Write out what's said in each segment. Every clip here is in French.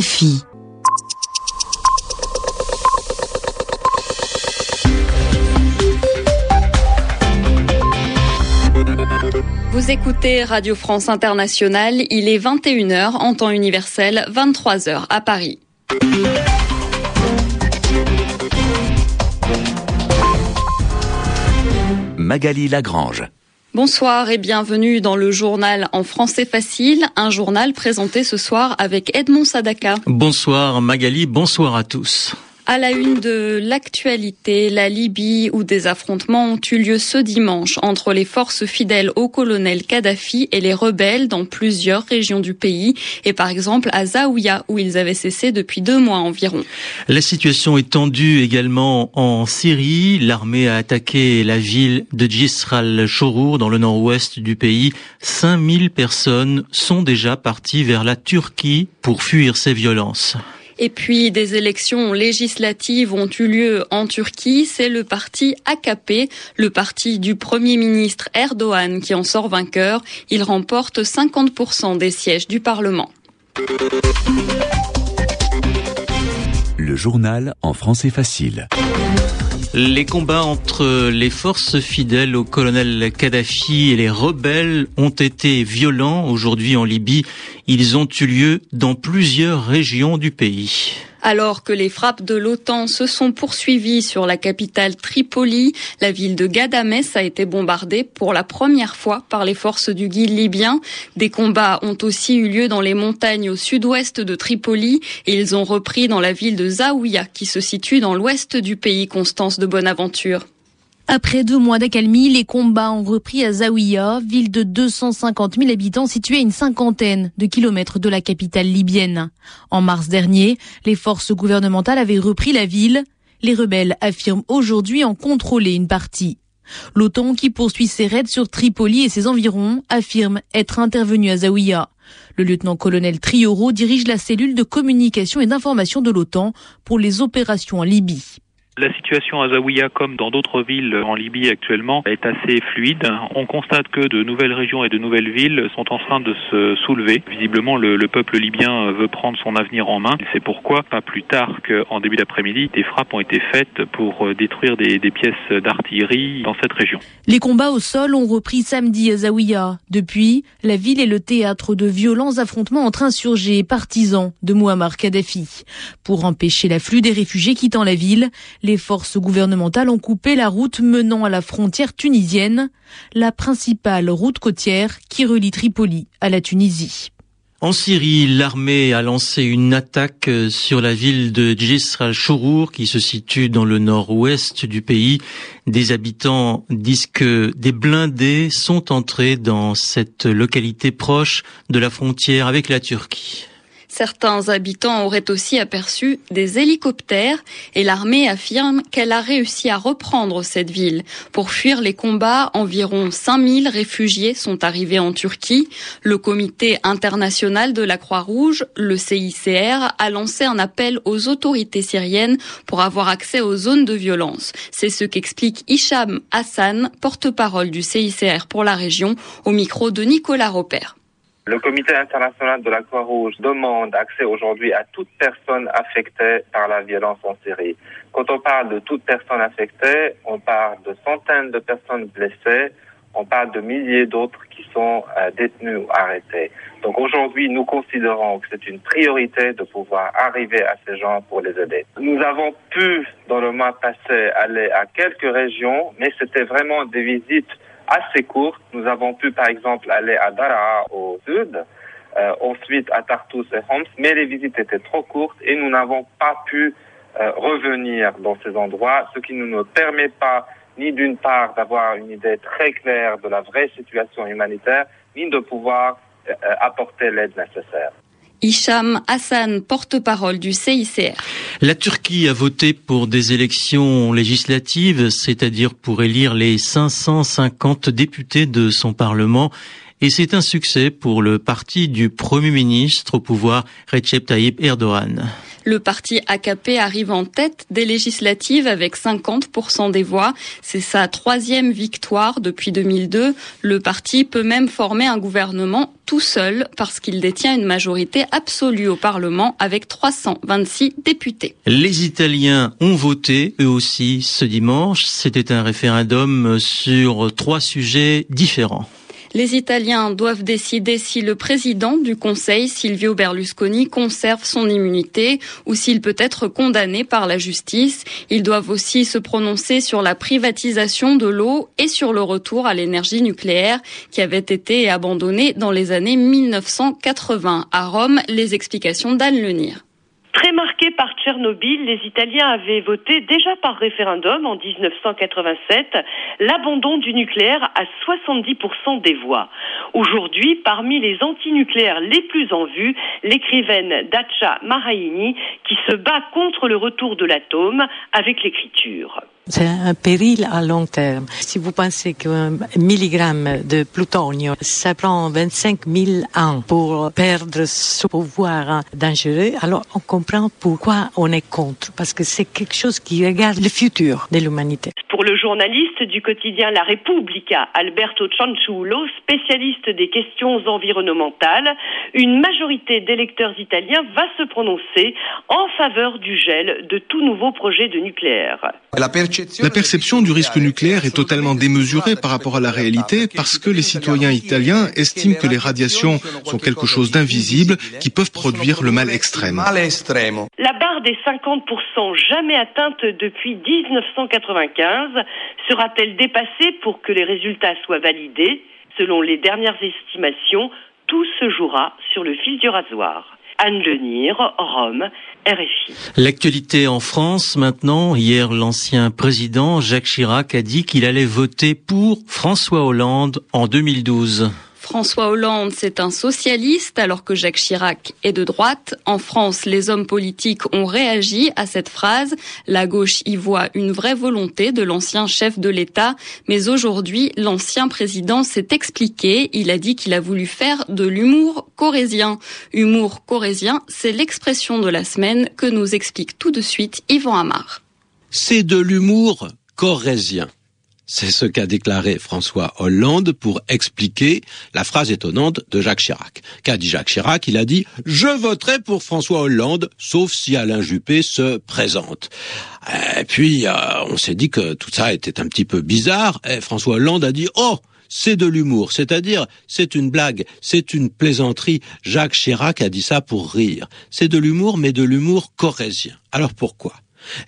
FI. Vous écoutez Radio France Internationale, il est 21h en temps universel, 23h à Paris. Magali Lagrange. Bonsoir et bienvenue dans le journal en français facile, un journal présenté ce soir avec Edmond Sadaka. Bonsoir Magali, bonsoir à tous. À la une de l'actualité, la Libye, où des affrontements ont eu lieu ce dimanche entre les forces fidèles au colonel Kadhafi et les rebelles dans plusieurs régions du pays, et par exemple à Zaouia, où ils avaient cessé depuis deux mois environ. La situation est tendue également en Syrie. L'armée a attaqué la ville de Jisr al-Shorour dans le nord-ouest du pays. 5000 personnes sont déjà parties vers la Turquie pour fuir ces violences. Et puis des élections législatives ont eu lieu en Turquie. C'est le parti AKP, le parti du Premier ministre Erdogan qui en sort vainqueur. Il remporte 50% des sièges du Parlement. Le journal en français facile. Les combats entre les forces fidèles au colonel Kadhafi et les rebelles ont été violents aujourd'hui en Libye. Ils ont eu lieu dans plusieurs régions du pays. Alors que les frappes de l'OTAN se sont poursuivies sur la capitale Tripoli, la ville de Gadamès a été bombardée pour la première fois par les forces du guide libyen. Des combats ont aussi eu lieu dans les montagnes au sud-ouest de Tripoli et ils ont repris dans la ville de Zaouia qui se situe dans l'ouest du pays Constance de Bonaventure. Après deux mois d'accalmie, les combats ont repris à Zawiya, ville de 250 000 habitants située à une cinquantaine de kilomètres de la capitale libyenne. En mars dernier, les forces gouvernementales avaient repris la ville. Les rebelles affirment aujourd'hui en contrôler une partie. L'OTAN, qui poursuit ses raids sur Tripoli et ses environs, affirme être intervenu à Zawiya. Le lieutenant-colonel Trioro dirige la cellule de communication et d'information de l'OTAN pour les opérations en Libye. La situation à Zawiya, comme dans d'autres villes en Libye actuellement, est assez fluide. On constate que de nouvelles régions et de nouvelles villes sont en train de se soulever. Visiblement, le, le peuple libyen veut prendre son avenir en main. C'est pourquoi, pas plus tard qu'en début d'après-midi, des frappes ont été faites pour détruire des, des pièces d'artillerie dans cette région. Les combats au sol ont repris samedi à Zawiya. Depuis, la ville est le théâtre de violents affrontements entre insurgés et partisans de Muammar Kadhafi. Pour empêcher l'afflux des réfugiés quittant la ville, les forces gouvernementales ont coupé la route menant à la frontière tunisienne, la principale route côtière qui relie Tripoli à la Tunisie. En Syrie, l'armée a lancé une attaque sur la ville de Jisr al-Shourour qui se situe dans le nord-ouest du pays. Des habitants disent que des blindés sont entrés dans cette localité proche de la frontière avec la Turquie. Certains habitants auraient aussi aperçu des hélicoptères et l'armée affirme qu'elle a réussi à reprendre cette ville. Pour fuir les combats, environ 5000 réfugiés sont arrivés en Turquie. Le comité international de la Croix-Rouge, le CICR, a lancé un appel aux autorités syriennes pour avoir accès aux zones de violence. C'est ce qu'explique Hicham Hassan, porte-parole du CICR pour la région, au micro de Nicolas Roper. Le comité international de la Croix-Rouge demande accès aujourd'hui à toute personne affectée par la violence en Syrie. Quand on parle de toute personne affectée, on parle de centaines de personnes blessées, on parle de milliers d'autres qui sont euh, détenus ou arrêtés. Donc aujourd'hui, nous considérons que c'est une priorité de pouvoir arriver à ces gens pour les aider. Nous avons pu, dans le mois passé, aller à quelques régions, mais c'était vraiment des visites assez courte. Nous avons pu, par exemple, aller à Daraa au sud, euh, ensuite à Tartus et Homs, mais les visites étaient trop courtes et nous n'avons pas pu euh, revenir dans ces endroits, ce qui ne nous permet pas ni d'une part d'avoir une idée très claire de la vraie situation humanitaire, ni de pouvoir euh, apporter l'aide nécessaire. Hicham Hassan, porte-parole du CICR. La Turquie a voté pour des élections législatives, c'est-à-dire pour élire les 550 députés de son Parlement. Et c'est un succès pour le parti du Premier ministre au pouvoir, Recep Tayyip Erdogan. Le parti AKP arrive en tête des législatives avec 50% des voix. C'est sa troisième victoire depuis 2002. Le parti peut même former un gouvernement tout seul parce qu'il détient une majorité absolue au Parlement avec 326 députés. Les Italiens ont voté eux aussi ce dimanche. C'était un référendum sur trois sujets différents. Les Italiens doivent décider si le président du Conseil, Silvio Berlusconi, conserve son immunité ou s'il peut être condamné par la justice. Ils doivent aussi se prononcer sur la privatisation de l'eau et sur le retour à l'énergie nucléaire qui avait été abandonnée dans les années 1980. À Rome, les explications d'Anne Lenir. Tchernobyl, les Italiens avaient voté déjà par référendum en 1987 l'abandon du nucléaire à 70% des voix. Aujourd'hui, parmi les antinucléaires les plus en vue, l'écrivaine Dacia Maraini qui se bat contre le retour de l'atome avec l'écriture. C'est un péril à long terme. Si vous pensez qu'un milligramme de plutonium, ça prend 25 000 ans pour perdre ce pouvoir dangereux, alors on comprend pourquoi on est contre, parce que c'est quelque chose qui regarde le futur de l'humanité. Pour le journaliste du quotidien La Repubblica, Alberto Cianciullo, spécialiste des questions environnementales, une majorité d'électeurs italiens va se prononcer en faveur du gel de tout nouveau projet de nucléaire. La perception du risque nucléaire est totalement démesurée par rapport à la réalité parce que les citoyens italiens estiment que les radiations sont quelque chose d'invisible qui peuvent produire le mal extrême. La des 50% jamais atteinte depuis 1995 sera-t-elle dépassée pour que les résultats soient validés Selon les dernières estimations, tout se jouera sur le fil du rasoir. Anne Lenir, Rome, RFI. L'actualité en France maintenant. Hier, l'ancien président Jacques Chirac a dit qu'il allait voter pour François Hollande en 2012. François Hollande, c'est un socialiste, alors que Jacques Chirac est de droite. En France, les hommes politiques ont réagi à cette phrase. La gauche y voit une vraie volonté de l'ancien chef de l'État. Mais aujourd'hui, l'ancien président s'est expliqué. Il a dit qu'il a voulu faire de l'humour corésien. Humour corésien, c'est l'expression de la semaine que nous explique tout de suite Yvan Amar. C'est de l'humour corésien. C'est ce qu'a déclaré François Hollande pour expliquer la phrase étonnante de Jacques Chirac. Qu'a dit Jacques Chirac? Il a dit « Je voterai pour François Hollande, sauf si Alain Juppé se présente ». Et puis, euh, on s'est dit que tout ça était un petit peu bizarre. Et François Hollande a dit « Oh !» c'est de l'humour, c'est-à-dire c'est une blague, c'est une plaisanterie. Jacques Chirac a dit ça pour rire. C'est de l'humour, mais de l'humour corésien. Alors pourquoi?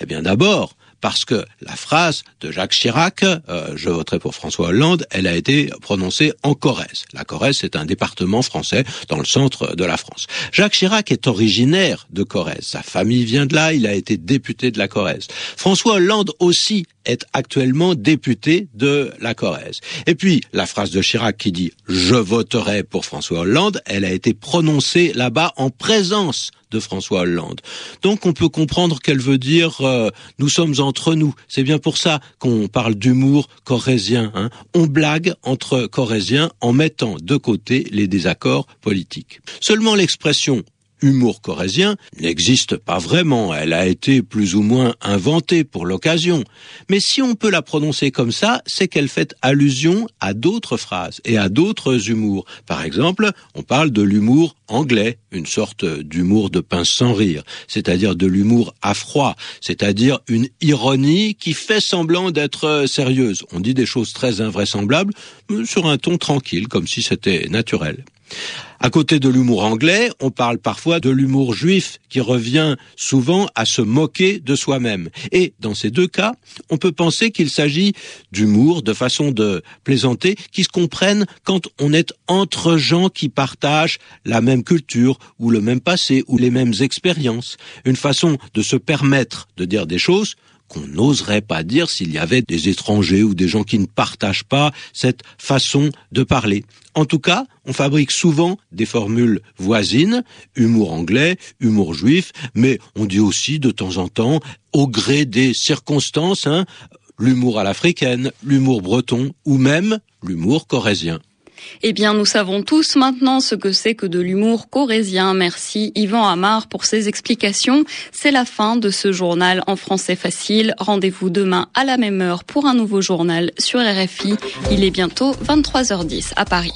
Eh bien d'abord, parce que la phrase de Jacques Chirac, euh, je voterai pour François Hollande, elle a été prononcée en Corrèze. La Corrèze, c'est un département français dans le centre de la France. Jacques Chirac est originaire de Corrèze. Sa famille vient de là, il a été député de la Corrèze. François Hollande aussi est actuellement député de la Corrèze. Et puis, la phrase de Chirac qui dit « je voterai pour François Hollande », elle a été prononcée là-bas en présence de François Hollande. Donc on peut comprendre qu'elle veut dire euh, nous sommes entre nous. C'est bien pour ça qu'on parle d'humour corrézien. Hein. On blague entre corréziens en mettant de côté les désaccords politiques. Seulement l'expression humour corésien n'existe pas vraiment, elle a été plus ou moins inventée pour l'occasion. Mais si on peut la prononcer comme ça, c'est qu'elle fait allusion à d'autres phrases et à d'autres humours. Par exemple, on parle de l'humour anglais, une sorte d'humour de pince sans rire, c'est-à-dire de l'humour à froid, c'est-à-dire une ironie qui fait semblant d'être sérieuse. On dit des choses très invraisemblables sur un ton tranquille, comme si c'était naturel. À côté de l'humour anglais, on parle parfois de l'humour juif qui revient souvent à se moquer de soi-même. Et dans ces deux cas, on peut penser qu'il s'agit d'humour, de façon de plaisanter, qui se comprennent quand on est entre gens qui partagent la même culture ou le même passé ou les mêmes expériences. Une façon de se permettre de dire des choses qu'on n'oserait pas dire s'il y avait des étrangers ou des gens qui ne partagent pas cette façon de parler. En tout cas, on fabrique souvent des formules voisines, humour anglais, humour juif, mais on dit aussi de temps en temps, au gré des circonstances, hein, l'humour à l'africaine, l'humour breton ou même l'humour corésien. Eh bien, nous savons tous maintenant ce que c'est que de l'humour corésien. Merci Yvan Amar pour ses explications. C'est la fin de ce journal en français facile. Rendez-vous demain à la même heure pour un nouveau journal sur RFI. Il est bientôt 23h10 à Paris.